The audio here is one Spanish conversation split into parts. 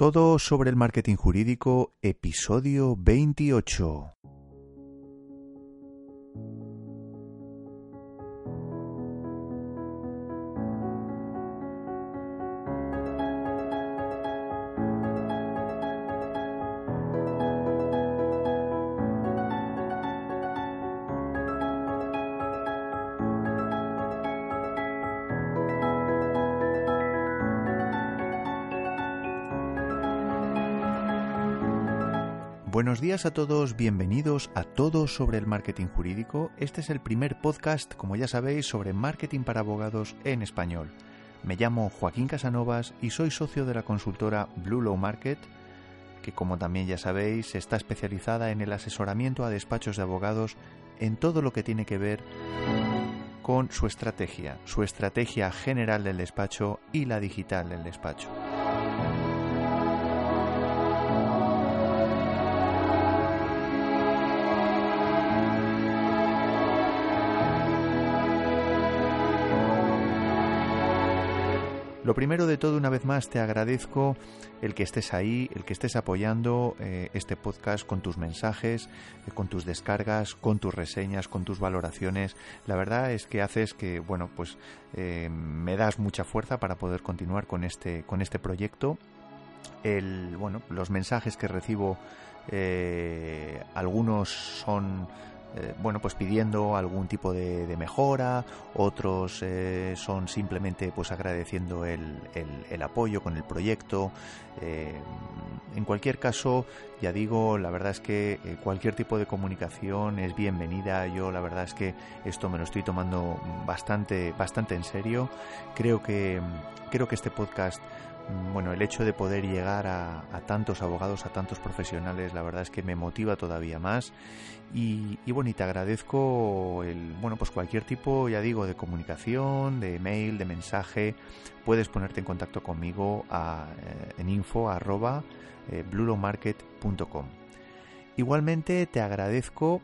Todo sobre el marketing jurídico, episodio 28. Días a todos, bienvenidos a Todos sobre el Marketing Jurídico. Este es el primer podcast, como ya sabéis, sobre marketing para abogados en español. Me llamo Joaquín Casanovas y soy socio de la consultora Blue Law Market, que como también ya sabéis está especializada en el asesoramiento a despachos de abogados en todo lo que tiene que ver con su estrategia, su estrategia general del despacho y la digital del despacho. Lo primero de todo, una vez más, te agradezco el que estés ahí, el que estés apoyando eh, este podcast con tus mensajes, eh, con tus descargas, con tus reseñas, con tus valoraciones. La verdad es que haces que, bueno, pues eh, me das mucha fuerza para poder continuar con este, con este proyecto. El, bueno, los mensajes que recibo, algunos son eh, bueno, pues pidiendo algún tipo de, mejora, otros eh, son simplemente pues agradeciendo el, apoyo con el proyecto. Eh, en cualquier caso, ya digo, la verdad es que cualquier tipo de comunicación es bienvenida. Yo la verdad es que esto me lo estoy tomando bastante, bastante en serio. Creo que, creo que este podcast bueno, el hecho de poder llegar a, tantos abogados, a tantos profesionales, la verdad es que me motiva todavía más. Y, bueno, y te agradezco el, bueno, pues cualquier tipo, ya digo, de comunicación, de mail, de mensaje. Puedes ponerte en contacto conmigo eh, en info arroba eh, Igualmente te agradezco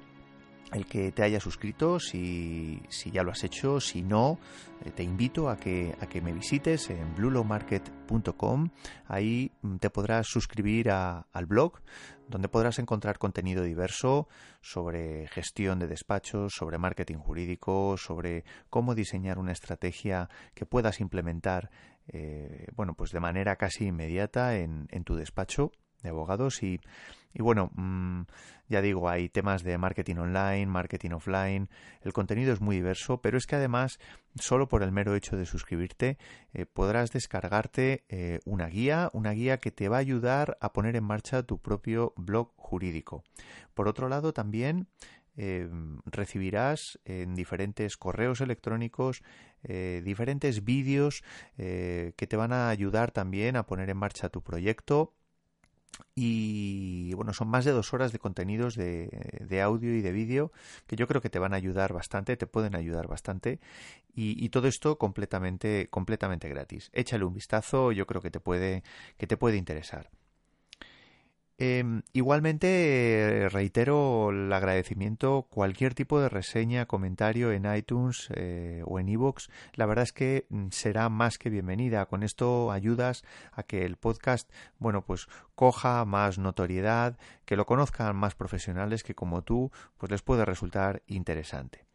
el que te haya suscrito, si, si, ya lo has hecho, si no, eh, te invito a que, a que me visites en bluelowmarket.com. Ahí mm, te podrás suscribir al blog, donde podrás encontrar contenido diverso sobre gestión de despachos, sobre marketing jurídico, sobre cómo diseñar una estrategia que puedas implementar eh, bueno, pues de manera casi inmediata en, en tu despacho de abogados y, y bueno, mm, ya digo, hay temas de marketing online, marketing offline, el contenido es muy diverso, pero es que además, solo por el mero hecho de suscribirte, eh, podrás descargarte eh, una guía, una guía que te va a ayudar a poner en marcha tu propio blog jurídico. Por otro lado, también eh, recibirás en diferentes correos electrónicos diferentes vídeos que te van a ayudar también a poner en marcha tu proyecto y bueno, son más de dos horas de contenidos de, audio y de vídeo que yo creo que te van a ayudar bastante, te pueden ayudar bastante. Y, todo esto completamente, completamente gratis. Échale un vistazo, yo creo que te puede, que te puede interesar. Em, igualmente reitero el agradecimiento, cualquier tipo de reseña, comentario en iTunes eh, o en iVoox, la verdad es que mm, será más que bienvenida. Con esto ayudas a que el podcast, bueno, pues coja más notoriedad, que lo conozcan más profesionales que como tú, pues les puede resultar interesante.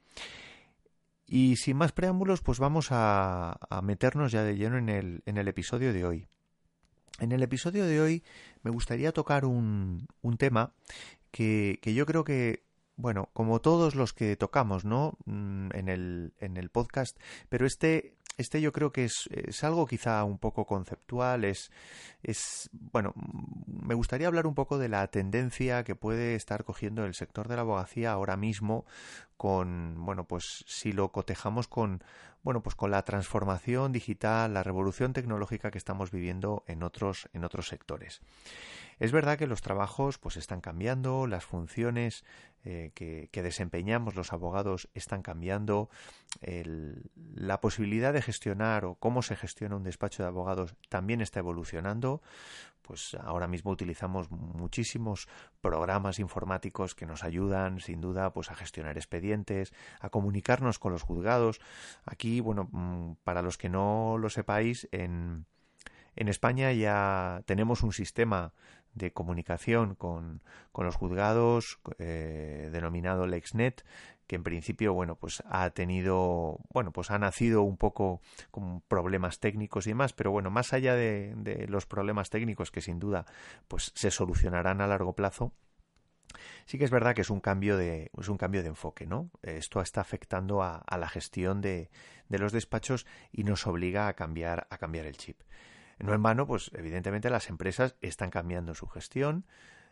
Y sin más preámbulos, pues vamos a, meternos ya de lleno en el, en el episodio de hoy. En el episodio de hoy me gustaría tocar un, un tema que, que, yo creo que, bueno, como todos los que tocamos, ¿no? Mm, en el, en el podcast, pero este, este yo creo que es, es algo quizá un poco conceptual, es, es, bueno, me gustaría hablar un poco de la tendencia que puede estar cogiendo el sector de la abogacía ahora mismo con, bueno, pues si lo cotejamos con, bueno, pues con la transformación digital, la revolución tecnológica que estamos viviendo en otros, en otros sectores. Es verdad que los trabajos pues están cambiando, las funciones eh, que, desempeñamos los abogados están cambiando, la posibilidad de gestionar o cómo se gestiona un despacho de abogados también está evolucionando. Pues ahora mismo utilizamos muchísimos programas informáticos que nos ayudan, sin duda, pues a gestionar expedientes, a comunicarnos con los juzgados. Aquí, bueno, mm, para los que no lo sepáis, en En España ya tenemos un sistema de comunicación con, los juzgados eh, denominado LexNet que en principio bueno pues ha tenido bueno pues ha nacido un poco con problemas técnicos y demás pero bueno más allá de, de los problemas técnicos que sin duda pues se solucionarán a largo plazo Sí que es verdad que es un cambio de, es un cambio de enfoque, ¿no? Esto está afectando a, a la gestión de, de, los despachos y nos obliga a cambiar, a cambiar el chip. No en vano, pues evidentemente las empresas están cambiando su gestión,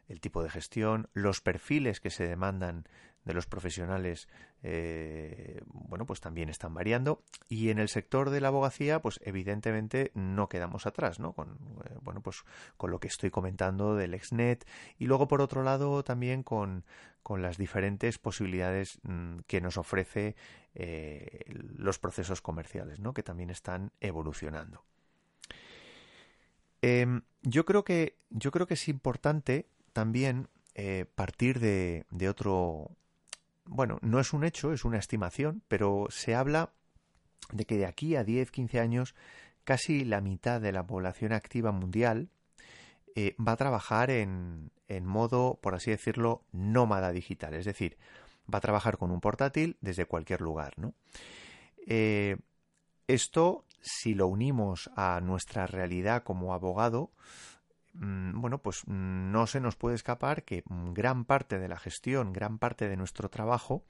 el tipo de gestión, los perfiles que se demandan de los profesionales, eh, bueno, pues también están variando. Y en el sector de la abogacía, pues evidentemente no quedamos atrás, ¿no? Con, eh, bueno, pues con lo que estoy comentando del exnet y luego por otro lado también con, con las diferentes posibilidades mm, que nos ofrece eh, los procesos comerciales, ¿no? Que también están evolucionando. Em, yo creo que yo creo que es importante también eh, partir de, otro bueno no es un hecho es una estimación pero se habla de que de aquí a 10 15 años casi la mitad de la población activa mundial eh, va a trabajar en, en modo por así decirlo nómada digital. Es decir va a trabajar con un portátil desde cualquier lugar no eh, esto si lo unimos a nuestra realidad como abogado, mm, bueno, pues no se nos puede escapar que gran parte de la gestión, gran parte de nuestro trabajo,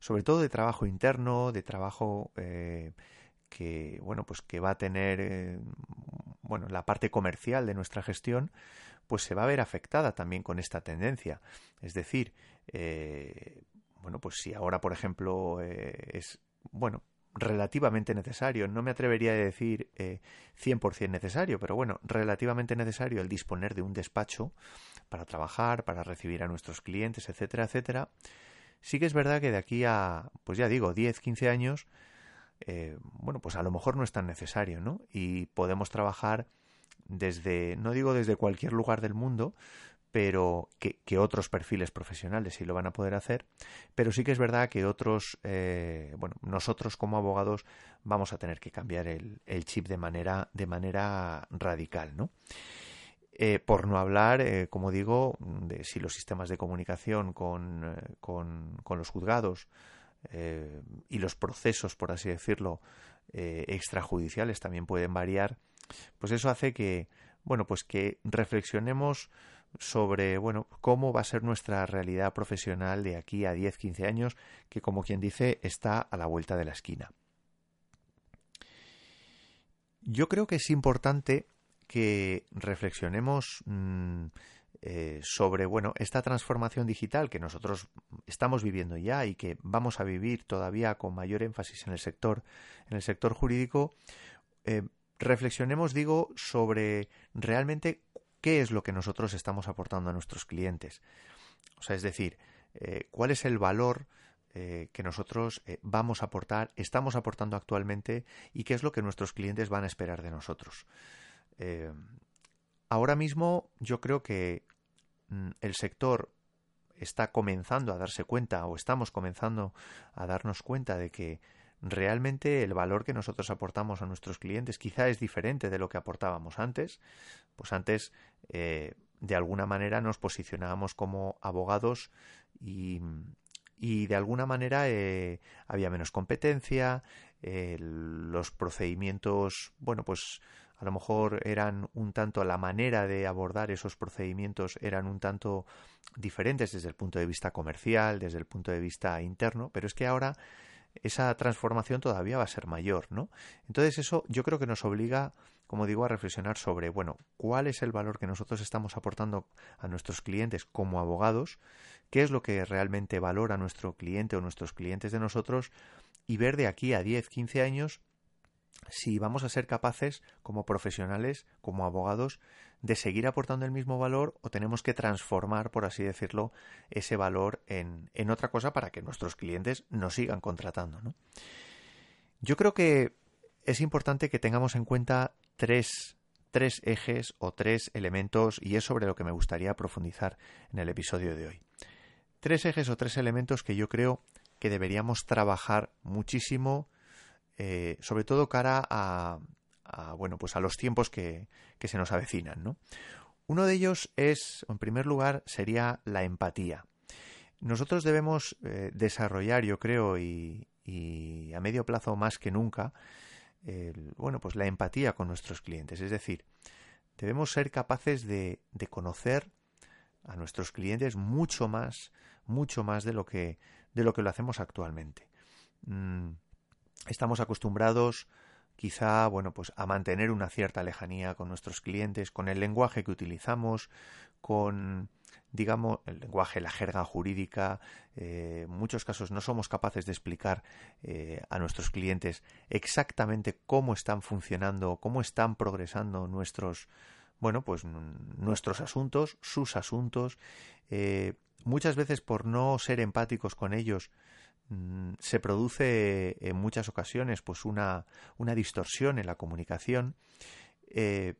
sobre todo de trabajo interno, de trabajo eh, que, bueno, pues que va a tener, eh, bueno, la parte comercial de nuestra gestión, pues se va a ver afectada también con esta tendencia. Es decir, eh, bueno, pues si ahora, por ejemplo, es, bueno, relativamente necesario. No me atrevería a decir eh, 100% necesario, pero bueno, relativamente necesario el disponer de un despacho para trabajar, para recibir a nuestros clientes, etcétera, etcétera. Sí que es verdad que de aquí a, pues ya digo, 10, 15 años, eh, bueno, pues a lo mejor no es tan necesario, ¿no? Y podemos trabajar desde, no digo desde cualquier lugar del mundo, pero que, otros perfiles profesionales sí lo van a poder hacer, pero sí que es verdad que otros, eh, bueno, nosotros como abogados vamos a tener que cambiar el, chip de manera, de manera radical, ¿no? Eh, por no hablar, eh, como digo, de si los sistemas de comunicación con, con, con los juzgados y los procesos, por así decirlo, extrajudiciales también pueden variar, pues eso hace que, bueno, pues que reflexionemos sobre bueno cómo va a ser nuestra realidad profesional de aquí a 10 15 años que como quien dice está a la vuelta de la esquina. Yo creo que es importante que reflexionemos mm, eh, sobre bueno esta transformación digital que nosotros estamos viviendo ya y que vamos a vivir todavía con mayor énfasis en el sector en el sector jurídico eh, reflexionemos digo sobre realmente qué es lo que nosotros estamos aportando a nuestros clientes. O sea, es decir, eh, cuál es el valor eh, que nosotros eh, vamos a aportar, estamos aportando actualmente y qué es lo que nuestros clientes van a esperar de nosotros. ahora mismo yo creo que mm, el sector está comenzando a darse cuenta o estamos comenzando a darnos cuenta de que realmente el valor que nosotros aportamos a nuestros clientes quizá es diferente de lo que aportábamos antes. Pues antes, eh, de alguna manera, nos posicionábamos como abogados y, y de alguna manera eh, había menos competencia, los procedimientos, bueno, pues a lo mejor eran un tanto la manera de abordar esos procedimientos eran un tanto diferentes desde el punto de vista comercial, desde el punto de vista interno, pero es que ahora esa transformación todavía va a ser mayor, ¿no? Entonces eso yo creo que nos obliga, como digo, a reflexionar sobre, bueno, cuál es el valor que nosotros estamos aportando a nuestros clientes como abogados, qué es lo que realmente valora nuestro cliente o nuestros clientes de nosotros y ver de aquí a 10, 15 años si vamos a ser capaces como profesionales, como abogados, de seguir aportando el mismo valor o tenemos que transformar, por así decirlo, ese valor en, en otra cosa para que nuestros clientes nos sigan contratando. ¿no? Yo creo que es importante que tengamos en cuenta tres, tres ejes o tres elementos y es sobre lo que me gustaría profundizar en el episodio de hoy. Tres ejes o tres elementos que yo creo que deberíamos trabajar muchísimo, eh, sobre todo cara a, bueno, pues a los tiempos que, se nos avecinan, ¿no? Uno de ellos es, en primer lugar, sería la empatía. Nosotros debemos eh, desarrollar, yo creo, y, a medio plazo más que nunca, bueno, pues la empatía con nuestros clientes. Es decir, debemos ser capaces de, de conocer a nuestros clientes mucho más, mucho más de lo que, de lo, que lo hacemos actualmente. Mm, estamos acostumbrados quizá, bueno, pues a mantener una cierta lejanía con nuestros clientes, con el lenguaje que utilizamos, con, digamos, el lenguaje, la jerga jurídica. Eh, en muchos casos no somos capaces de explicar eh, a nuestros clientes exactamente cómo están funcionando, cómo están progresando nuestros, bueno, pues nuestros asuntos, sus asuntos. Eh, muchas veces por no ser empáticos con ellos, se produce en muchas ocasiones pues una, una distorsión en la comunicación eh,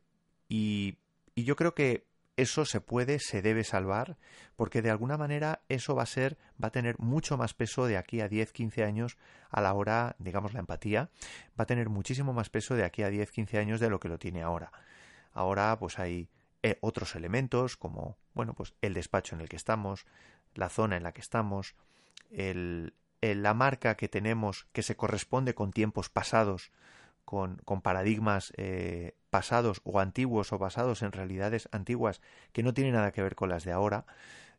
y, y, yo creo que eso se puede, se debe salvar porque de alguna manera eso va a ser, va a tener mucho más peso de aquí a 10, 15 años a la hora, digamos, la empatía, va a tener muchísimo más peso de aquí a 10, 15 años de lo que lo tiene ahora. Ahora pues hay eh, otros elementos como, bueno, pues el despacho en el que estamos, la zona en la que estamos, el, la marca que tenemos que se corresponde con tiempos pasados, con, con paradigmas eh, pasados o antiguos o basados en realidades antiguas que no tienen nada que ver con las de ahora.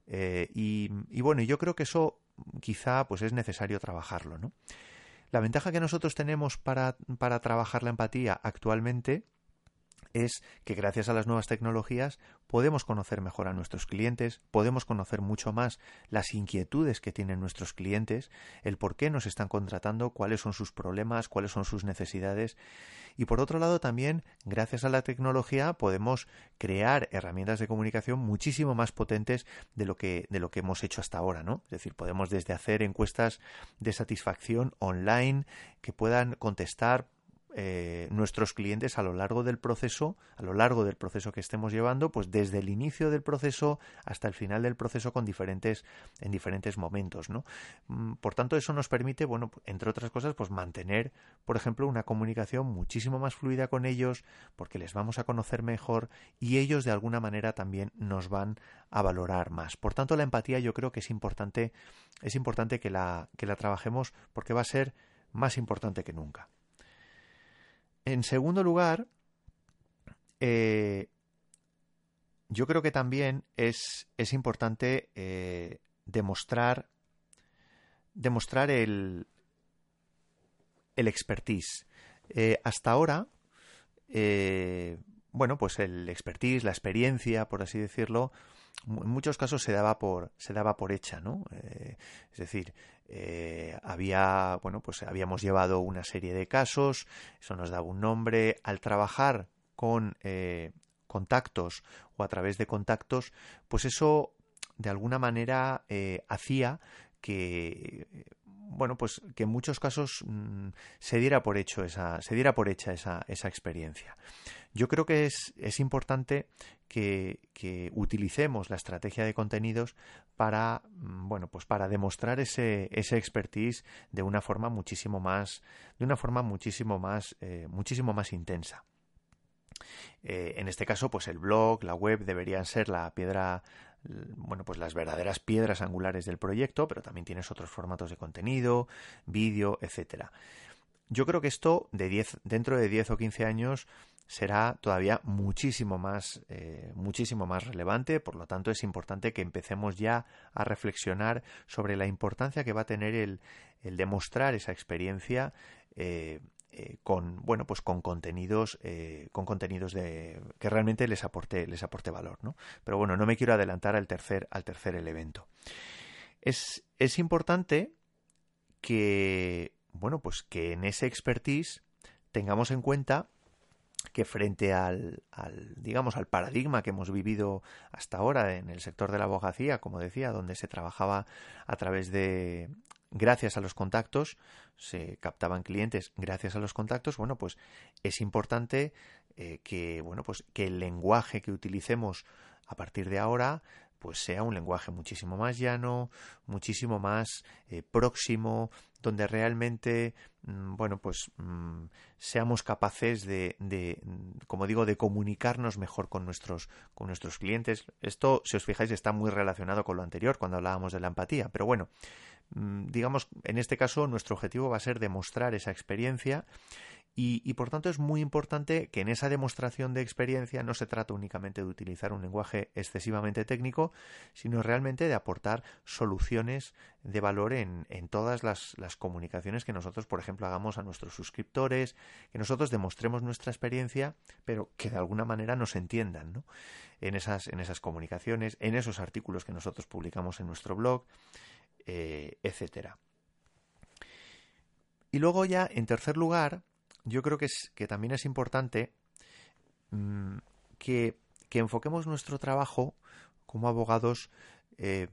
Eh, y, y, bueno, yo creo que eso quizá pues es necesario trabajarlo, ¿no? La ventaja que nosotros tenemos para, para trabajar la empatía actualmente es que gracias a las nuevas tecnologías podemos conocer mejor a nuestros clientes, podemos conocer mucho más las inquietudes que tienen nuestros clientes, el por qué nos están contratando, cuáles son sus problemas, cuáles son sus necesidades. Y por otro lado también, gracias a la tecnología, podemos crear herramientas de comunicación muchísimo más potentes de lo que, de lo que hemos hecho hasta ahora, ¿no? Es decir, podemos desde hacer encuestas de satisfacción online que puedan contestar eh, nuestros clientes a lo largo del proceso, a lo largo del proceso que estemos llevando, pues desde el inicio del proceso hasta el final del proceso con diferentes, en diferentes momentos, ¿no? Mm, por tanto, eso nos permite, bueno, entre otras cosas, pues mantener, por ejemplo, una comunicación muchísimo más fluida con ellos, porque les vamos a conocer mejor y ellos de alguna manera también nos van a valorar más. Por tanto, la empatía yo creo que es importante, es importante que la, que la trabajemos porque va a ser más importante que nunca. En segundo lugar, eh, yo creo que también es, es importante eh, demostrar, demostrar el, el expertise. Eh, hasta ahora, bueno, pues el expertise, la experiencia, por así decirlo, en muchos casos se daba por se daba por hecha no es decir eh, había bueno pues habíamos llevado una serie de casos eso nos daba un nombre. Al trabajar con eh, contactos o a través de contactos pues eso de alguna manera hacía que bueno, pues que en muchos casos mm, se diera por hecho esa, se diera por hecha esa, esa experiencia. Yo creo que es, es importante que, que, utilicemos la estrategia de contenidos para, mm, bueno, pues para demostrar ese, ese expertise de una forma muchísimo más, de una forma muchísimo más, eh, muchísimo más intensa. Eh, en este caso, pues el blog, la web deberían ser la piedra bueno, pues las verdaderas piedras angulares del proyecto, pero también tienes otros formatos de contenido, vídeo, etcétera. Yo creo que esto de 10, dentro de 10 o 15 años será todavía muchísimo más, eh, muchísimo más relevante. Por lo tanto, es importante que empecemos ya a reflexionar sobre la importancia que va a tener el, demostrar esa experiencia eh, eh, con bueno pues con contenidos eh, con contenidos de que realmente les aporte les aporte valor no pero bueno no me quiero adelantar al tercer al tercer elemento. Es, es importante que bueno pues que en ese expertise tengamos en cuenta que frente al, al, digamos al paradigma que hemos vivido hasta ahora en el sector de la abogacía, como decía, donde se trabajaba a través de gracias a los contactos, se captaban clientes gracias a los contactos, bueno, pues es importante eh, que, bueno, pues que el lenguaje que utilicemos a partir de ahora pues sea un lenguaje muchísimo más llano, muchísimo más eh, próximo, donde realmente, mm, bueno, pues mm, seamos capaces de, de, como digo, de comunicarnos mejor con nuestros, con nuestros clientes. Esto, si os fijáis, está muy relacionado con lo anterior, cuando hablábamos de la empatía, pero bueno, mm, digamos, en este caso nuestro objetivo va a ser demostrar esa experiencia y, por tanto es muy importante que en esa demostración de experiencia no se trata únicamente de utilizar un lenguaje excesivamente técnico, sino realmente de aportar soluciones de valor en, todas las, comunicaciones que nosotros, por ejemplo, hagamos a nuestros suscriptores, que nosotros demostremos nuestra experiencia, pero que de alguna manera nos entiendan ¿no? en, esas, en esas comunicaciones, en esos artículos que nosotros publicamos en nuestro blog, eh, etcétera. Y luego ya, en tercer lugar, yo creo que, es, que también es importante mm, que, enfoquemos nuestro trabajo como abogados, eh,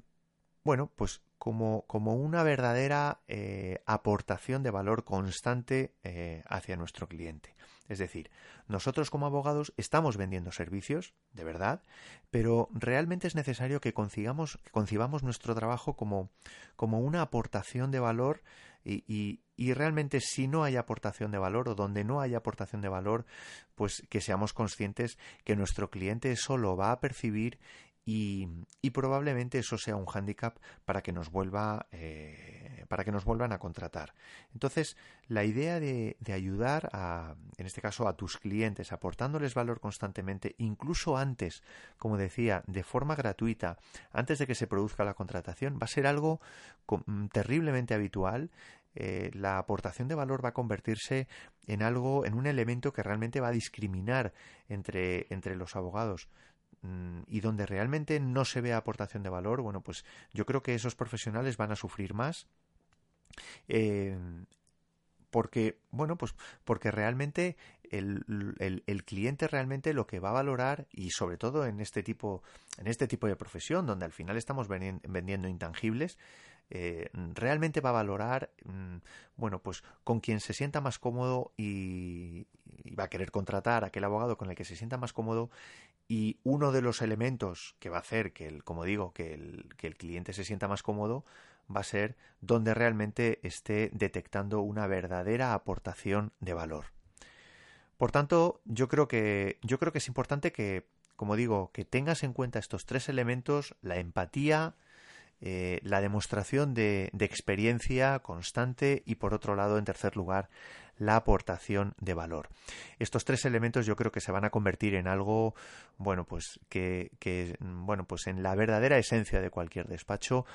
bueno, pues como, como una verdadera eh, aportación de valor constante eh, hacia nuestro cliente. Es decir, nosotros como abogados estamos vendiendo servicios, de verdad, pero realmente es necesario que concibamos, concibamos nuestro trabajo como, como una aportación de valor y, realmente si no hay aportación de valor o donde no hay aportación de valor, pues que seamos conscientes que nuestro cliente solo va a percibir y, probablemente eso sea un hándicap para que nos vuelva eh, para que nos vuelvan a contratar. Entonces, la idea de, ayudar a, en este caso, a tus clientes, aportándoles valor constantemente, incluso antes, como decía, de forma gratuita, antes de que se produzca la contratación, va a ser algo terriblemente habitual eh, la aportación de valor va a convertirse en algo, en un elemento que realmente va a discriminar entre, entre los abogados. Mm, y donde realmente no se ve aportación de valor, bueno, pues yo creo que esos profesionales van a sufrir más. Eh, porque, bueno, pues porque realmente el, el, cliente realmente lo que va a valorar, y sobre todo en este tipo, en este tipo de profesión, donde al final estamos vendiendo intangibles, eh, realmente va a valorar, mm, bueno, pues con quien se sienta más cómodo y, va a querer contratar a aquel abogado con el que se sienta más cómodo y uno de los elementos que va a hacer que, el, como digo, que el, que el cliente se sienta más cómodo va a ser donde realmente esté detectando una verdadera aportación de valor. Por tanto, yo creo que, yo creo que es importante que, como digo, que tengas en cuenta estos tres elementos, la empatía, eh, la demostración de, experiencia constante y por otro lado, en tercer lugar, la aportación de valor. Estos tres elementos yo creo que se van a convertir en algo, bueno, pues que, bueno, pues en la verdadera esencia de cualquier despacho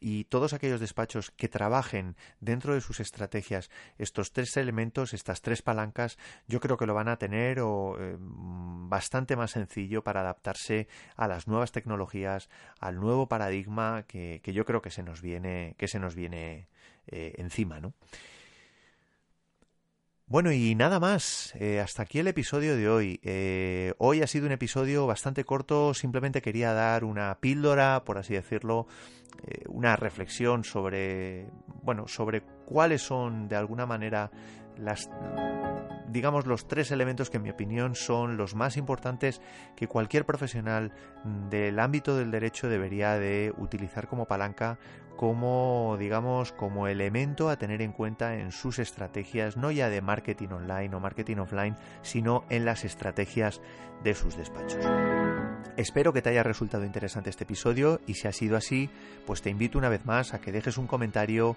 y todos aquellos despachos que trabajen dentro de sus estrategias estos tres elementos, estas tres palancas, yo creo que lo van a tener eh, bastante más sencillo para adaptarse a las nuevas tecnologías, al nuevo paradigma que, yo creo que se nos viene, que se nos viene eh, encima, ¿no? Bueno, y nada más. Eh, hasta aquí el episodio de hoy. Eh, hoy ha sido un episodio bastante corto. Simplemente quería dar una píldora, por así decirlo, eh, una reflexión sobre, bueno, sobre cuáles son de alguna manera las digamos los tres elementos que en mi opinión son los más importantes que cualquier profesional del ámbito del derecho debería de utilizar como palanca como, digamos, como elemento a tener en cuenta en sus estrategias, no ya de marketing online o marketing offline, sino en las estrategias de sus despachos. Espero que te haya resultado interesante este episodio y si ha sido así, pues te invito una vez más a que dejes un comentario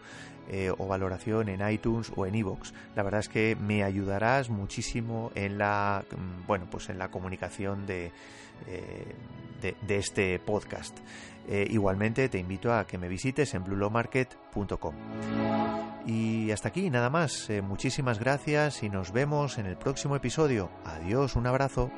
eh, o valoración en iTunes o en iVoox. La verdad es que me ayudarás muchísimo en la, mm, bueno, pues en la comunicación de, eh, de este podcast. Eh, igualmente te invito a que me visites en bluelowmarket.com. Y hasta aquí, nada más. Muchísimas gracias y nos vemos en el próximo episodio. Adiós, un abrazo.